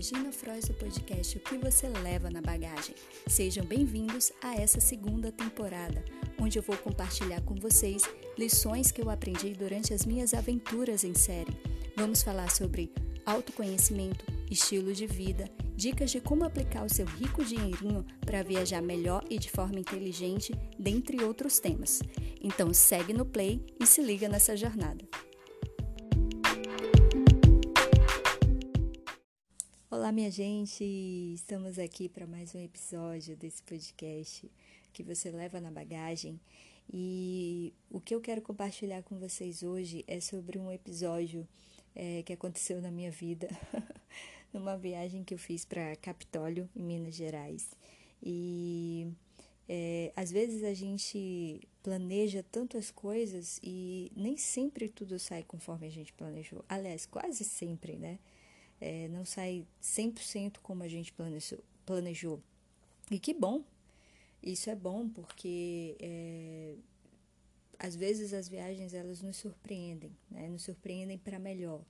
é Gina Frois do podcast O que você leva na bagagem. Sejam bem-vindos a essa segunda temporada, onde eu vou compartilhar com vocês lições que eu aprendi durante as minhas aventuras em série. Vamos falar sobre autoconhecimento, estilo de vida, dicas de como aplicar o seu rico dinheirinho para viajar melhor e de forma inteligente, dentre outros temas. Então segue no play e se liga nessa jornada. Olá, minha gente! Estamos aqui para mais um episódio desse podcast que você leva na bagagem. E o que eu quero compartilhar com vocês hoje é sobre um episódio é, que aconteceu na minha vida, numa viagem que eu fiz para Capitólio, em Minas Gerais. E é, às vezes a gente planeja tantas coisas e nem sempre tudo sai conforme a gente planejou. Aliás, quase sempre, né? É, não sai 100% como a gente planejou, planejou. E que bom! Isso é bom porque é, às vezes as viagens elas nos surpreendem, né? nos surpreendem para melhor.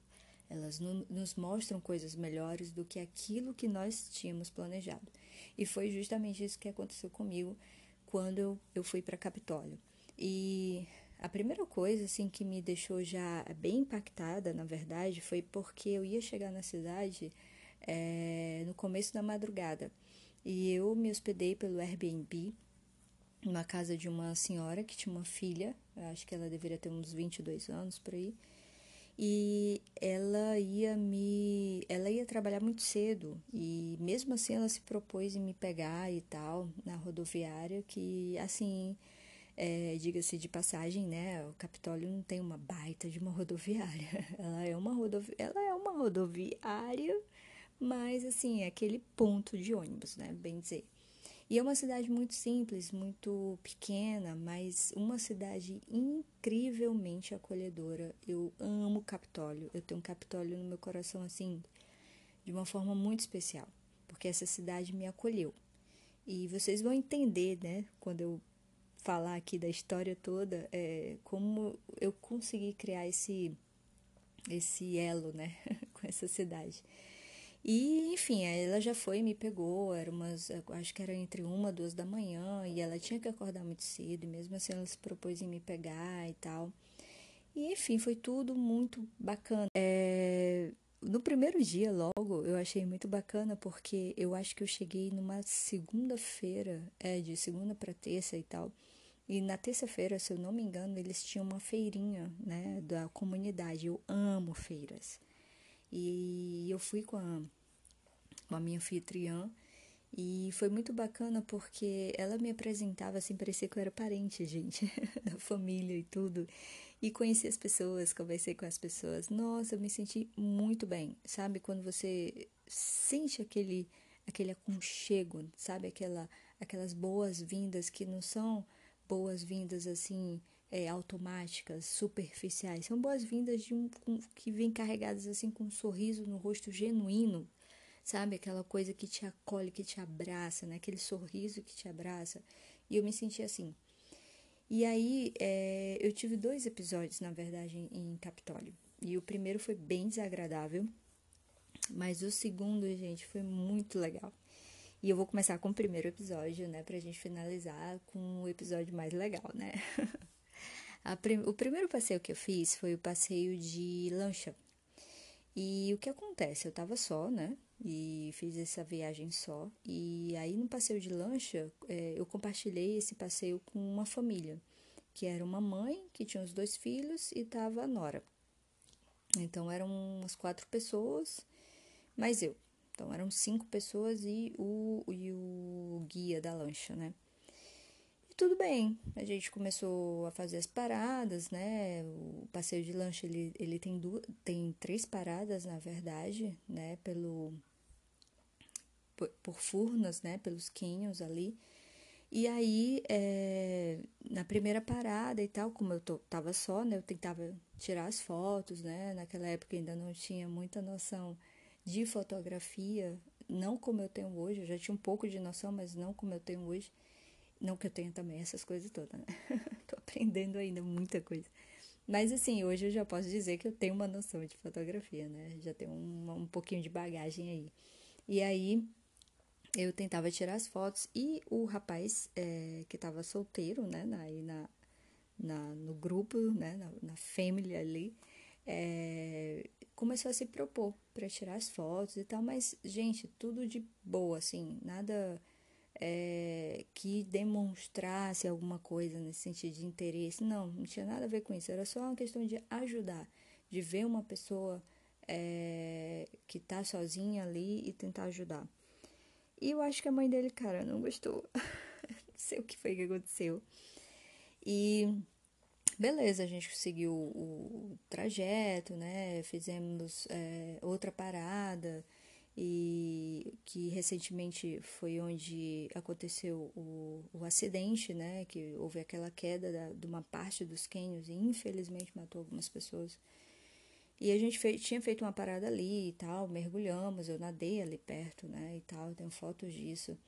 Elas no, nos mostram coisas melhores do que aquilo que nós tínhamos planejado. E foi justamente isso que aconteceu comigo quando eu, eu fui para Capitólio. E a primeira coisa assim que me deixou já bem impactada, na verdade, foi porque eu ia chegar na cidade é, no começo da madrugada e eu me hospedei pelo Airbnb numa casa de uma senhora que tinha uma filha, acho que ela deveria ter uns 22 anos por aí. E ela ia me, ela ia trabalhar muito cedo e mesmo assim ela se propôs em me pegar e tal na rodoviária que assim, é, Diga-se de passagem, né? O Capitólio não tem uma baita de uma rodoviária. Ela é uma, rodovi ela é uma rodoviária, mas assim, é aquele ponto de ônibus, né? Bem dizer. E é uma cidade muito simples, muito pequena, mas uma cidade incrivelmente acolhedora. Eu amo Capitólio. Eu tenho um Capitólio no meu coração assim, de uma forma muito especial, porque essa cidade me acolheu. E vocês vão entender, né, quando eu falar aqui da história toda, é, como eu consegui criar esse, esse elo, né, com essa cidade. E, enfim, ela já foi e me pegou, era umas, acho que era entre uma, duas da manhã, e ela tinha que acordar muito cedo, e mesmo assim ela se propôs em me pegar e tal. E, enfim, foi tudo muito bacana. É, no primeiro dia, logo, eu achei muito bacana, porque eu acho que eu cheguei numa segunda-feira, é, de segunda para terça e tal, e na terça-feira, se eu não me engano, eles tinham uma feirinha, né, da comunidade. Eu amo feiras. E eu fui com a, com a minha anfitriã e foi muito bacana porque ela me apresentava assim, parecia que eu era parente, gente, da família e tudo. E conheci as pessoas, conversei com as pessoas. Nossa, eu me senti muito bem, sabe? Quando você sente aquele aquele aconchego, sabe? Aquela aquelas boas-vindas que não são boas-vindas assim é, automáticas, superficiais. São boas-vindas de um, que vêm carregadas assim com um sorriso no rosto genuíno, sabe? Aquela coisa que te acolhe, que te abraça, né? Aquele sorriso que te abraça. E eu me senti assim. E aí é, eu tive dois episódios, na verdade, em, em Capitólio. E o primeiro foi bem desagradável, mas o segundo, gente, foi muito legal. E eu vou começar com o primeiro episódio, né, pra gente finalizar com o episódio mais legal, né? prim o primeiro passeio que eu fiz foi o passeio de lancha. E o que acontece? Eu tava só, né? E fiz essa viagem só. E aí no passeio de lancha, é, eu compartilhei esse passeio com uma família, que era uma mãe que tinha os dois filhos e tava a Nora. Então eram umas quatro pessoas, mais eu. Então eram cinco pessoas e o, e o guia da lancha, né? E tudo bem, a gente começou a fazer as paradas, né? O passeio de lancha ele, ele tem, duas, tem três paradas, na verdade, né? Pelo, por, por Furnas, né? Pelos quinhos ali. E aí, é, na primeira parada e tal, como eu tô, tava só, né? Eu tentava tirar as fotos, né? Naquela época ainda não tinha muita noção de fotografia, não como eu tenho hoje, eu já tinha um pouco de noção, mas não como eu tenho hoje. Não que eu tenha também essas coisas todas, né? Tô aprendendo ainda muita coisa. Mas assim, hoje eu já posso dizer que eu tenho uma noção de fotografia, né? Já tenho um, um pouquinho de bagagem aí. E aí eu tentava tirar as fotos e o rapaz é, que estava solteiro, né, na, aí na, na, no grupo, né, na, na family ali, é, começou a se propor para tirar as fotos e tal, mas, gente, tudo de boa, assim, nada é, que demonstrasse alguma coisa nesse sentido de interesse, não, não tinha nada a ver com isso, era só uma questão de ajudar, de ver uma pessoa é, que tá sozinha ali e tentar ajudar. E eu acho que a mãe dele, cara, não gostou. não sei o que foi que aconteceu. E beleza, a gente seguiu o, trajeto, né? Fizemos é, outra parada e que recentemente foi onde aconteceu o, o acidente, né? Que houve aquela queda da, de uma parte dos cânions e infelizmente matou algumas pessoas. E a gente fez, tinha feito uma parada ali e tal, mergulhamos, eu nadei ali perto, né, e tal, tenho fotos disso.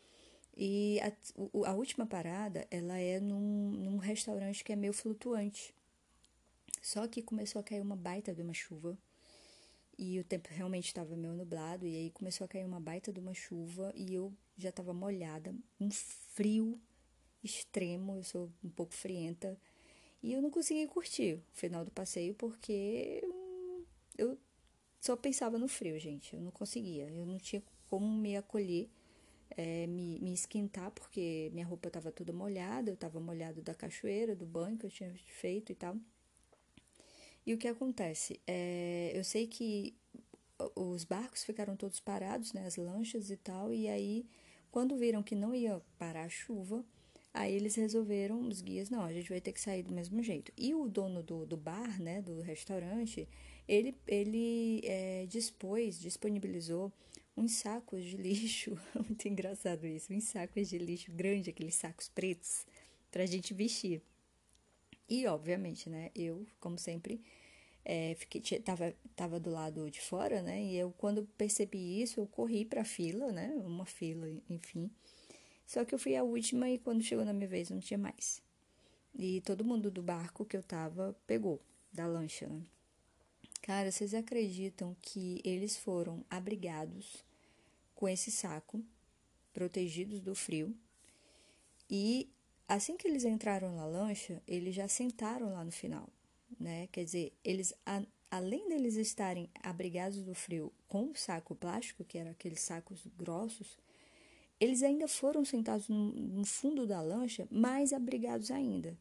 E a, a última parada, ela é num, num restaurante que é meio flutuante. Só que começou a cair uma baita de uma chuva. E o tempo realmente estava meio nublado. E aí começou a cair uma baita de uma chuva. E eu já estava molhada. Um frio extremo. Eu sou um pouco frienta. E eu não consegui curtir o final do passeio porque eu só pensava no frio, gente. Eu não conseguia. Eu não tinha como me acolher, é, me, me esquentar, porque minha roupa estava toda molhada. Eu estava molhado da cachoeira, do banho que eu tinha feito e tal. E o que acontece? É, eu sei que os barcos ficaram todos parados, né, as lanchas e tal, e aí, quando viram que não ia parar a chuva, aí eles resolveram, os guias, não, a gente vai ter que sair do mesmo jeito. E o dono do, do bar, né, do restaurante, ele, ele é, dispôs, disponibilizou uns sacos de lixo, muito engraçado isso, uns sacos de lixo grande, aqueles sacos pretos, pra gente vestir. E, obviamente, né, eu, como sempre, é, fiquei, tava, tava do lado de fora, né, e eu, quando percebi isso, eu corri pra fila, né, uma fila, enfim. Só que eu fui a última e quando chegou na minha vez não tinha mais. E todo mundo do barco que eu tava pegou, da lancha, né. Cara, vocês acreditam que eles foram abrigados com esse saco, protegidos do frio, e assim que eles entraram na lancha, eles já sentaram lá no final, né? Quer dizer, eles a, além deles estarem abrigados do frio com o saco plástico, que eram aqueles sacos grossos, eles ainda foram sentados no, no fundo da lancha, mais abrigados ainda.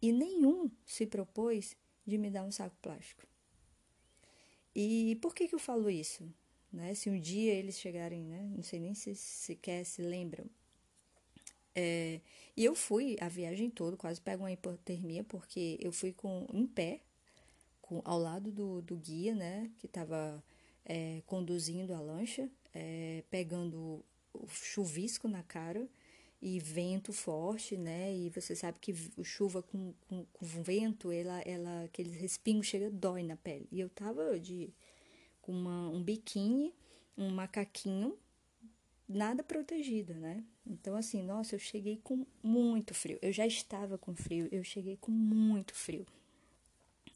E nenhum se propôs de me dar um saco plástico. E por que, que eu falo isso? Né? Se um dia eles chegarem, né? não sei nem se sequer se lembram. É, e eu fui a viagem toda, quase pego uma hipotermia, porque eu fui com em pé, com, ao lado do, do guia, né, que estava é, conduzindo a lancha, é, pegando o chuvisco na cara e vento forte, né? E você sabe que chuva com, com, com vento, ela, ela, aquele respingo chega dói na pele. E eu tava de com uma, um biquíni, um macaquinho, nada protegida, né? Então, assim, nossa, eu cheguei com muito frio. Eu já estava com frio, eu cheguei com muito frio.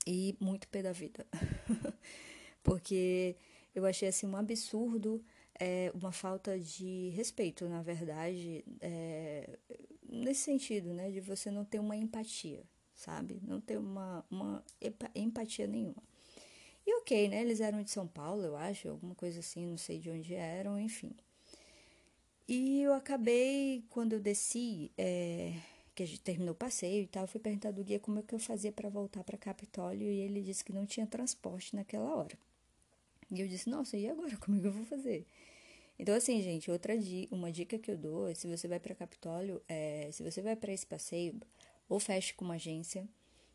E muito pé da vida. Porque eu achei, assim, um absurdo é uma falta de respeito, na verdade, é, nesse sentido, né, de você não ter uma empatia, sabe? Não ter uma, uma empatia nenhuma. E ok, né, eles eram de São Paulo, eu acho, alguma coisa assim, não sei de onde eram, enfim. E eu acabei, quando eu desci, é, que a gente terminou o passeio e tal, fui perguntar do guia como é que eu fazia para voltar para Capitólio e ele disse que não tinha transporte naquela hora. E eu disse, nossa, e agora? Como é que eu vou fazer? Então, assim, gente, outra dica, uma dica que eu dou é se você vai para Capitólio, é, se você vai para esse passeio, ou feche com uma agência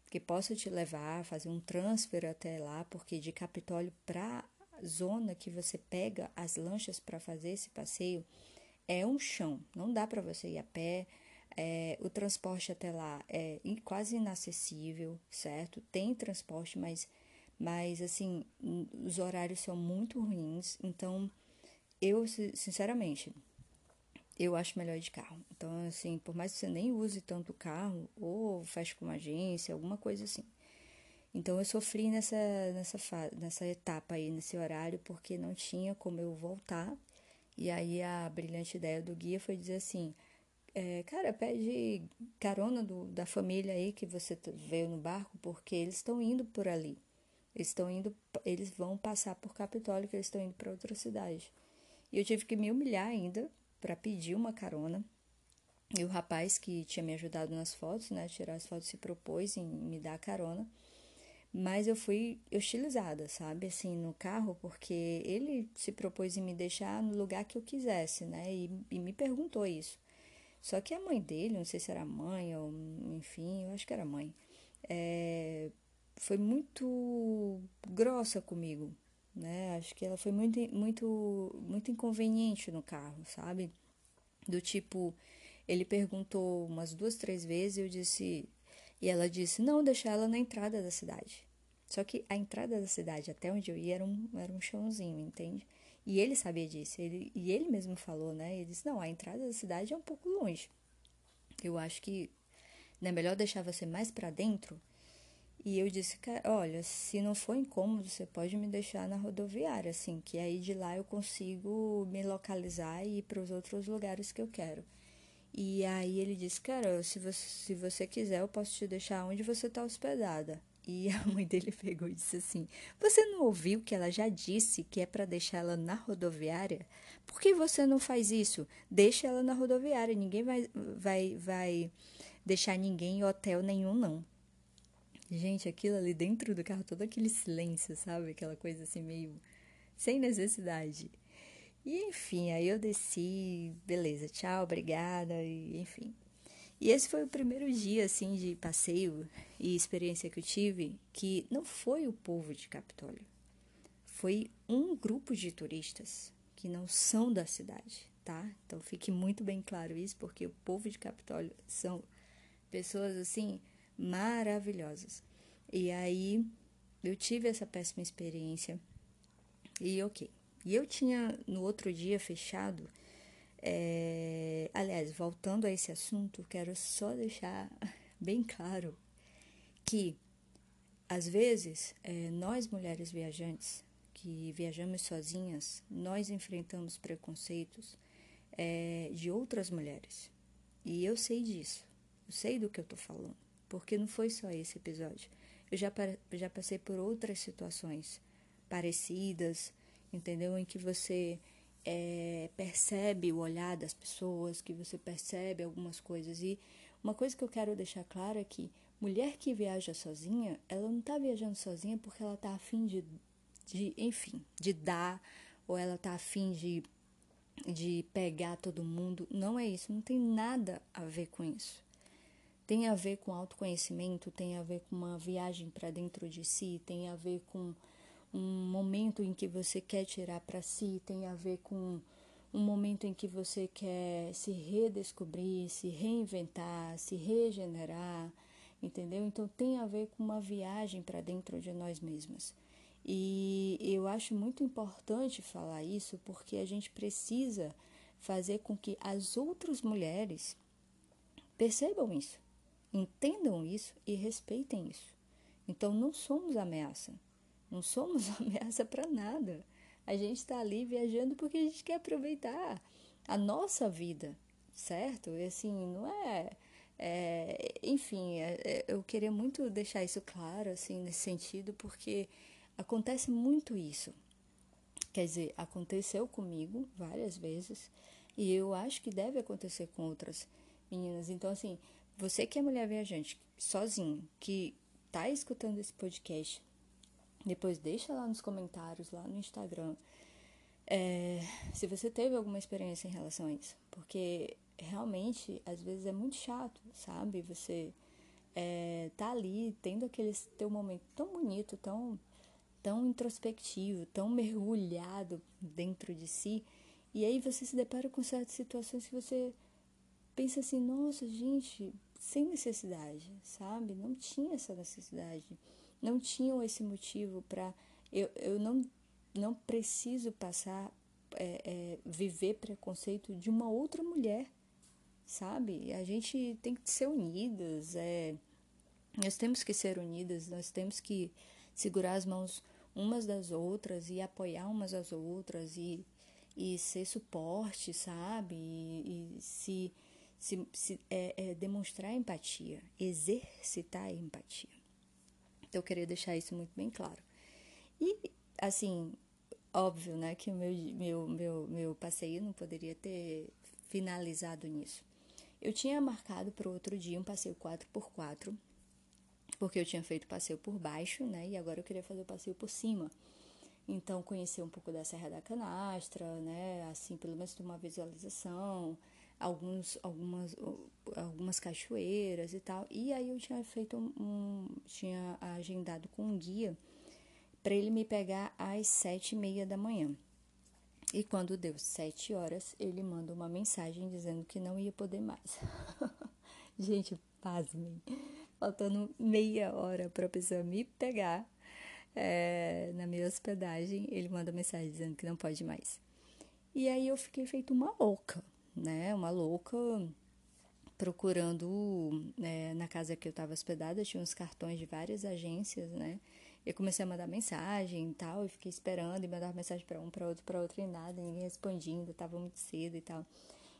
que possa te levar, fazer um transfer até lá, porque de Capitólio para zona que você pega as lanchas para fazer esse passeio é um chão, não dá para você ir a pé. É, o transporte até lá é quase inacessível, certo? Tem transporte, mas mas assim, os horários são muito ruins, então eu, sinceramente, eu acho melhor ir de carro. Então, assim, por mais que você nem use tanto o carro, ou feche com uma agência, alguma coisa assim. Então, eu sofri nessa, nessa, nessa etapa aí, nesse horário, porque não tinha como eu voltar E aí a brilhante ideia do guia foi dizer assim: é, cara, pede carona do, da família aí que você veio no barco, porque eles estão indo por ali. Estão indo, eles vão passar por Capitólio, que eles estão indo para outra cidade. E eu tive que me humilhar ainda para pedir uma carona. E o rapaz que tinha me ajudado nas fotos, né, tirar as fotos, se propôs em me dar carona. Mas eu fui hostilizada, sabe, assim, no carro, porque ele se propôs em me deixar no lugar que eu quisesse, né, e, e me perguntou isso. Só que a mãe dele, não sei se era mãe ou enfim, eu acho que era mãe, é, foi muito grossa comigo, né? Acho que ela foi muito, muito, muito inconveniente no carro, sabe? Do tipo, ele perguntou umas duas, três vezes e eu disse, e ela disse, não, deixar ela na entrada da cidade. Só que a entrada da cidade, até onde eu ia, era um, era um chãozinho, entende? E ele sabia disso, ele, e ele mesmo falou, né? Ele disse, não, a entrada da cidade é um pouco longe. Eu acho que é melhor deixar você mais para dentro. E eu disse, olha, se não for incômodo, você pode me deixar na rodoviária, assim, que aí de lá eu consigo me localizar e ir para os outros lugares que eu quero. E aí ele disse, cara, se você, se você quiser, eu posso te deixar onde você está hospedada. E a mãe dele pegou e disse assim: Você não ouviu que ela já disse que é para deixar ela na rodoviária? Por que você não faz isso? Deixa ela na rodoviária. Ninguém vai, vai, vai deixar ninguém em hotel nenhum, não. Gente, aquilo ali dentro do carro, todo aquele silêncio, sabe? Aquela coisa assim meio sem necessidade. E enfim, aí eu desci, beleza, tchau, obrigada, e enfim. E esse foi o primeiro dia, assim, de passeio e experiência que eu tive, que não foi o povo de Capitólio. Foi um grupo de turistas que não são da cidade, tá? Então fique muito bem claro isso, porque o povo de Capitólio são pessoas, assim, maravilhosas. E aí eu tive essa péssima experiência e ok. E eu tinha no outro dia fechado é, aliás, voltando a esse assunto, quero só deixar bem claro que, às vezes, é, nós mulheres viajantes que viajamos sozinhas, nós enfrentamos preconceitos é, de outras mulheres. E eu sei disso, eu sei do que eu estou falando, porque não foi só esse episódio. Eu já, já passei por outras situações parecidas, entendeu? Em que você é, percebe o olhar das pessoas, que você percebe algumas coisas. E uma coisa que eu quero deixar claro é que mulher que viaja sozinha, ela não está viajando sozinha porque ela está afim de, de, enfim, de dar, ou ela está afim de, de pegar todo mundo. Não é isso, não tem nada a ver com isso. Tem a ver com autoconhecimento, tem a ver com uma viagem para dentro de si, tem a ver com um momento em que você quer tirar para si, tem a ver com um momento em que você quer se redescobrir, se reinventar, se regenerar, entendeu? Então tem a ver com uma viagem para dentro de nós mesmas. E eu acho muito importante falar isso porque a gente precisa fazer com que as outras mulheres percebam isso, entendam isso e respeitem isso. Então não somos ameaça. Não somos ameaça para nada. A gente está ali viajando porque a gente quer aproveitar a nossa vida, certo? E assim, não é. é enfim, é, é, eu queria muito deixar isso claro, assim, nesse sentido, porque acontece muito isso. Quer dizer, aconteceu comigo várias vezes e eu acho que deve acontecer com outras meninas. Então, assim, você que é mulher viajante, sozinho, que tá escutando esse podcast, depois deixa lá nos comentários, lá no Instagram, é, se você teve alguma experiência em relação a isso. Porque realmente, às vezes é muito chato, sabe? Você é, tá ali tendo aquele teu momento tão bonito, tão, tão introspectivo, tão mergulhado dentro de si. E aí você se depara com certas situações que você pensa assim, nossa, gente, sem necessidade, sabe? Não tinha essa necessidade não tinham esse motivo para. Eu, eu não, não preciso passar, é, é, viver preconceito de uma outra mulher, sabe? A gente tem que ser unidas, é, nós temos que ser unidas, nós temos que segurar as mãos umas das outras e apoiar umas às outras e, e ser suporte, sabe? E, e se, se, se é, é demonstrar empatia, exercitar empatia. Eu queria deixar isso muito bem claro. E, assim, óbvio, né, que meu, meu, meu, meu passeio não poderia ter finalizado nisso. Eu tinha marcado para outro dia um passeio 4x4, porque eu tinha feito passeio por baixo, né, e agora eu queria fazer o passeio por cima. Então, conhecer um pouco da Serra da Canastra, né, assim, pelo menos ter uma visualização, alguns, algumas, algumas cachoeiras e tal. E aí eu tinha feito um, tinha agendado com um guia para ele me pegar às sete e meia da manhã. E quando deu sete horas, ele manda uma mensagem dizendo que não ia poder mais. Gente, pasmem. Faltando meia hora para a pessoa me pegar é, na minha hospedagem, ele manda mensagem dizendo que não pode mais. E aí eu fiquei feito uma louca, né? Uma louca procurando é, na casa que eu estava hospedada, tinha uns cartões de várias agências, né? Eu comecei a mandar mensagem e tal, e fiquei esperando e mandar mensagem para um, para outro, para outro e nada, ninguém respondindo, estava muito cedo e tal.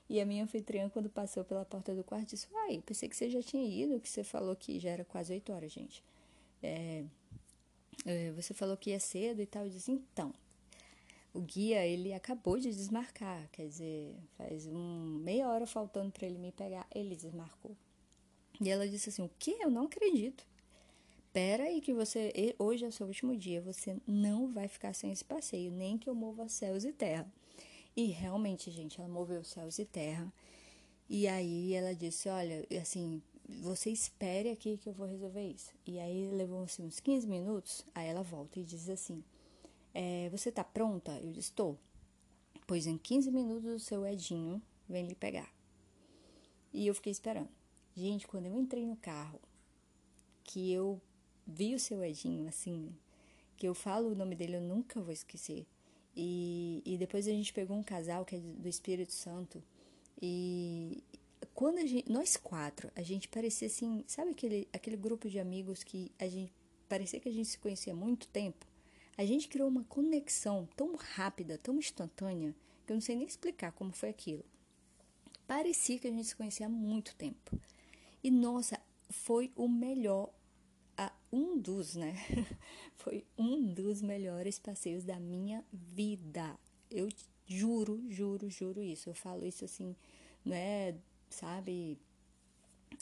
E a minha anfitriã, quando passou pela porta do quarto, disse: Uai, pensei que você já tinha ido, que você falou que já era quase oito horas, gente. É, é, você falou que ia cedo e tal. Eu disse: Então, o guia, ele acabou de desmarcar, quer dizer, faz um meia hora faltando para ele me pegar, ele desmarcou. E ela disse assim: O que? Eu não acredito espera aí que você hoje é o seu último dia, você não vai ficar sem esse passeio, nem que eu mova céus e terra. E realmente, gente, ela moveu céus e terra. E aí ela disse, olha, assim, você espere aqui que eu vou resolver isso. E aí levou assim, uns 15 minutos, aí ela volta e diz assim, é, você tá pronta? Eu disse, estou. Pois em 15 minutos o seu Edinho vem lhe pegar. E eu fiquei esperando. Gente, quando eu entrei no carro, que eu vi o seu Edinho, assim, que eu falo o nome dele, eu nunca vou esquecer. E, e depois a gente pegou um casal que é do Espírito Santo. E quando a gente, nós quatro, a gente parecia assim, sabe aquele, aquele grupo de amigos que a gente parecia que a gente se conhecia há muito tempo? A gente criou uma conexão tão rápida, tão instantânea, que eu não sei nem explicar como foi aquilo. Parecia que a gente se conhecia há muito tempo. E nossa, foi o melhor um dos, né? Foi um dos melhores passeios da minha vida. Eu juro, juro, juro isso. Eu falo isso assim, não é, sabe,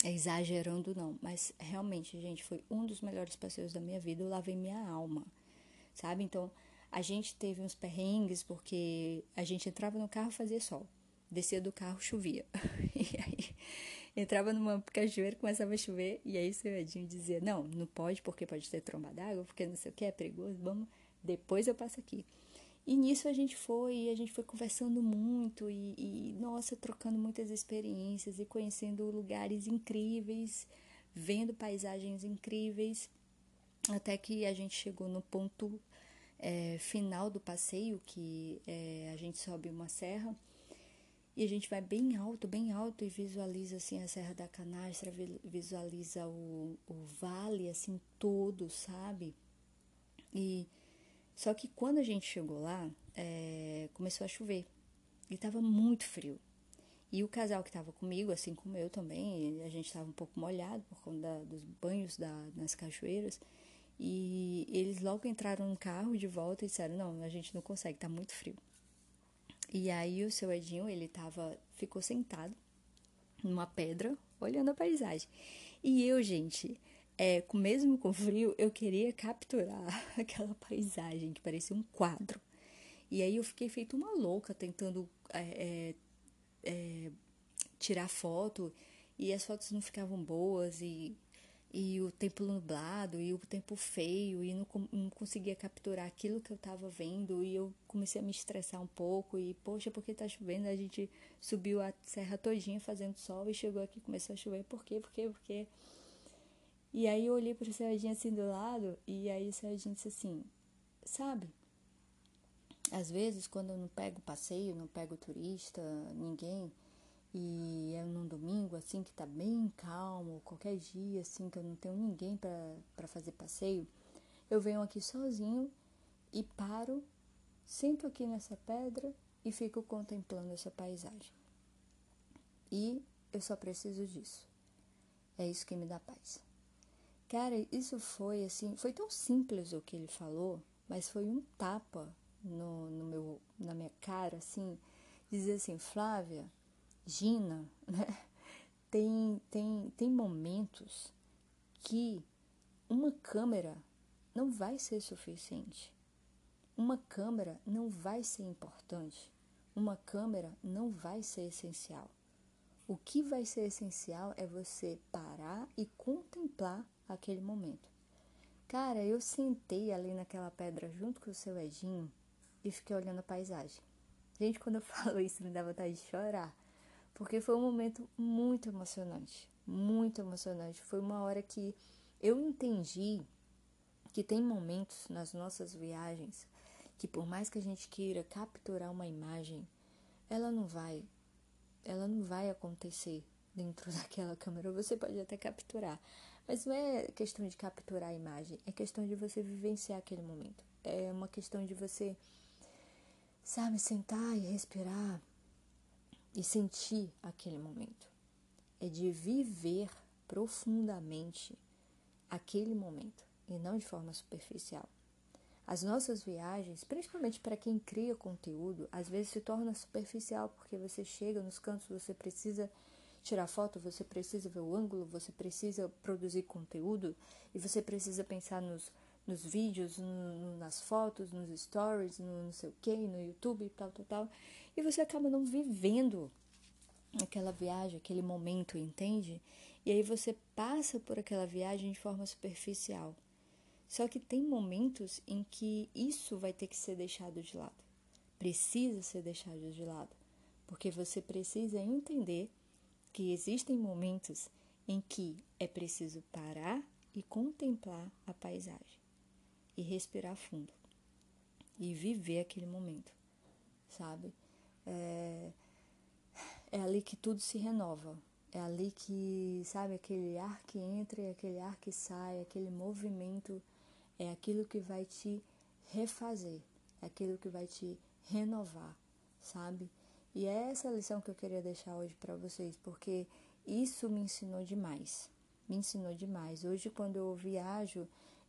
exagerando não, mas realmente, gente, foi um dos melhores passeios da minha vida. Eu lavei minha alma, sabe? Então, a gente teve uns perrengues porque a gente entrava no carro fazia sol, descia do carro chovia. E aí entrava numa cachoeira, começava a chover, e aí o seu Edinho dizia, não, não pode, porque pode ter tromba d'água, porque não sei o que, é perigoso, vamos, depois eu passo aqui. E nisso a gente foi, e a gente foi conversando muito, e, e nossa, trocando muitas experiências, e conhecendo lugares incríveis, vendo paisagens incríveis, até que a gente chegou no ponto é, final do passeio, que é, a gente sobe uma serra, e a gente vai bem alto, bem alto e visualiza assim a Serra da Canastra, visualiza o, o vale assim todo, sabe? E só que quando a gente chegou lá, é, começou a chover e estava muito frio. E o casal que estava comigo, assim como eu também, a gente estava um pouco molhado por conta da, dos banhos da, nas cachoeiras. E eles logo entraram no carro de volta e disseram: Não, a gente não consegue, está muito frio. E aí o seu Edinho, ele tava, ficou sentado numa pedra, olhando a paisagem. E eu, gente, é, mesmo com frio, eu queria capturar aquela paisagem que parecia um quadro. E aí eu fiquei feito uma louca tentando é, é, é tirar foto e as fotos não ficavam boas e e o tempo nublado e o tempo feio e não, não conseguia capturar aquilo que eu estava vendo e eu comecei a me estressar um pouco e poxa porque tá chovendo? A gente subiu a serra todinha fazendo sol e chegou aqui começou a chover por quê? Por quê? Por quê? E aí eu olhei para o Serginho assim do lado e aí o Serginho disse assim sabe às vezes quando eu não pego passeio não pego turista ninguém e é num domingo assim que tá bem calmo, qualquer dia assim que eu não tenho ninguém para fazer passeio, eu venho aqui sozinho e paro, sento aqui nessa pedra e fico contemplando essa paisagem. E eu só preciso disso. É isso que me dá paz. Cara, isso foi assim, foi tão simples o que ele falou, mas foi um tapa no, no meu, na minha cara, assim, dizer assim, Flávia, Gina, né? Tem, tem, tem momentos que uma câmera não vai ser suficiente. Uma câmera não vai ser importante. Uma câmera não vai ser essencial. O que vai ser essencial é você parar e contemplar aquele momento. Cara, eu sentei ali naquela pedra junto com o seu Edinho e fiquei olhando a paisagem. Gente, quando eu falo isso, me dá vontade de chorar. Porque foi um momento muito emocionante. Muito emocionante. Foi uma hora que eu entendi que tem momentos nas nossas viagens que por mais que a gente queira capturar uma imagem, ela não vai, ela não vai acontecer dentro daquela câmera. Você pode até capturar, mas não é questão de capturar a imagem, é questão de você vivenciar aquele momento. É uma questão de você, sabe, sentar e respirar e sentir aquele momento. É de viver profundamente aquele momento e não de forma superficial. As nossas viagens, principalmente para quem cria conteúdo, às vezes se torna superficial porque você chega nos cantos, você precisa tirar foto, você precisa ver o ângulo, você precisa produzir conteúdo e você precisa pensar nos, nos vídeos, no, nas fotos, nos stories, no não sei o que, no YouTube, tal, tal, tal. E você acaba não vivendo aquela viagem, aquele momento, entende? E aí você passa por aquela viagem de forma superficial. Só que tem momentos em que isso vai ter que ser deixado de lado. Precisa ser deixado de lado. Porque você precisa entender que existem momentos em que é preciso parar e contemplar a paisagem e respirar fundo e viver aquele momento, sabe? É, é ali que tudo se renova, é ali que, sabe, aquele ar que entra e aquele ar que sai, aquele movimento, é aquilo que vai te refazer, é aquilo que vai te renovar, sabe? E é essa lição que eu queria deixar hoje para vocês, porque isso me ensinou demais. Me ensinou demais. Hoje, quando eu viajo,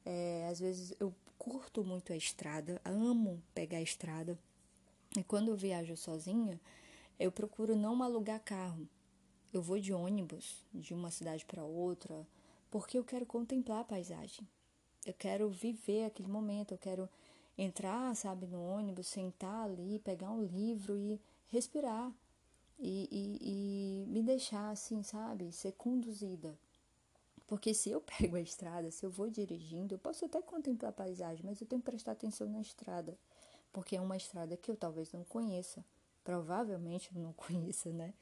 é, às vezes eu curto muito a estrada, amo pegar a estrada. E quando eu viajo sozinha, eu procuro não alugar carro eu vou de ônibus de uma cidade para outra porque eu quero contemplar a paisagem. Eu quero viver aquele momento, eu quero entrar, sabe, no ônibus, sentar ali, pegar um livro e respirar e, e, e me deixar assim, sabe, ser conduzida. Porque se eu pego a estrada, se eu vou dirigindo, eu posso até contemplar a paisagem, mas eu tenho que prestar atenção na estrada, porque é uma estrada que eu talvez não conheça, provavelmente eu não conheça, né?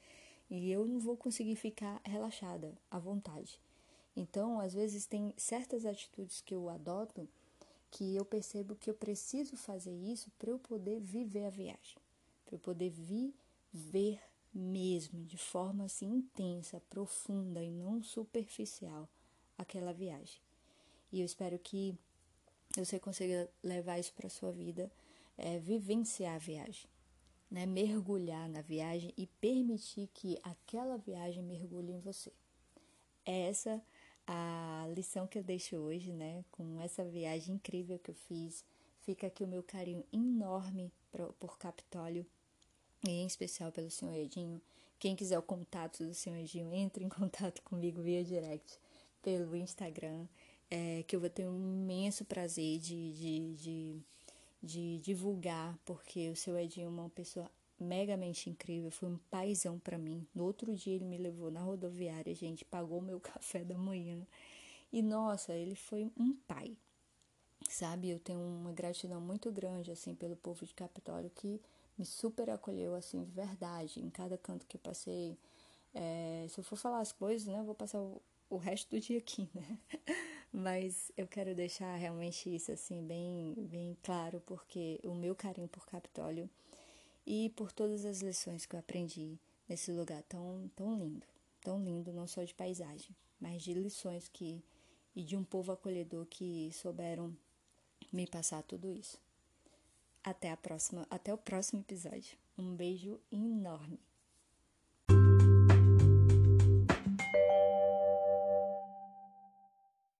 e eu não vou conseguir ficar relaxada, à vontade. Então, às vezes, tem certas atitudes que eu adoto que eu percebo que eu preciso fazer isso para eu poder viver a viagem, para eu poder viver mesmo, de forma assim intensa, profunda e não superficial, aquela viagem. E eu espero que você consiga levar isso para sua vida, é, vivenciar a viagem né, mergulhar na viagem e permitir que aquela viagem mergulhe em você. É essa a lição que eu deixo hoje, né, com essa viagem incrível que eu fiz. Fica aqui o meu carinho enorme por, por Capitólio e em especial pelo senhor Edinho. Quem quiser o contato do senhor Edinho, entre em contato comigo via direct pelo Instagram, é, que eu vou ter um imenso prazer de, de, de de divulgar, porque o seu Edinho é uma pessoa megamente incrível, foi um paizão para mim. No outro dia ele me levou na rodoviária, gente, pagou meu café da manhã. E nossa, ele foi um pai. Sabe, eu tenho uma gratidão muito grande assim pelo povo de Capitólio que me super acolheu assim de verdade em cada canto que eu passei. É, se eu for falar as coisas, né, eu vou passar o, o resto do dia aqui, né? Mas eu quero deixar realmente isso assim bem, bem claro, porque o meu carinho por Capitólio e por todas as lições que eu aprendi nesse lugar tão, tão lindo, tão lindo não só de paisagem, mas de lições que e de um povo acolhedor que souberam me passar tudo isso. Até a próxima, até o próximo episódio. Um beijo enorme.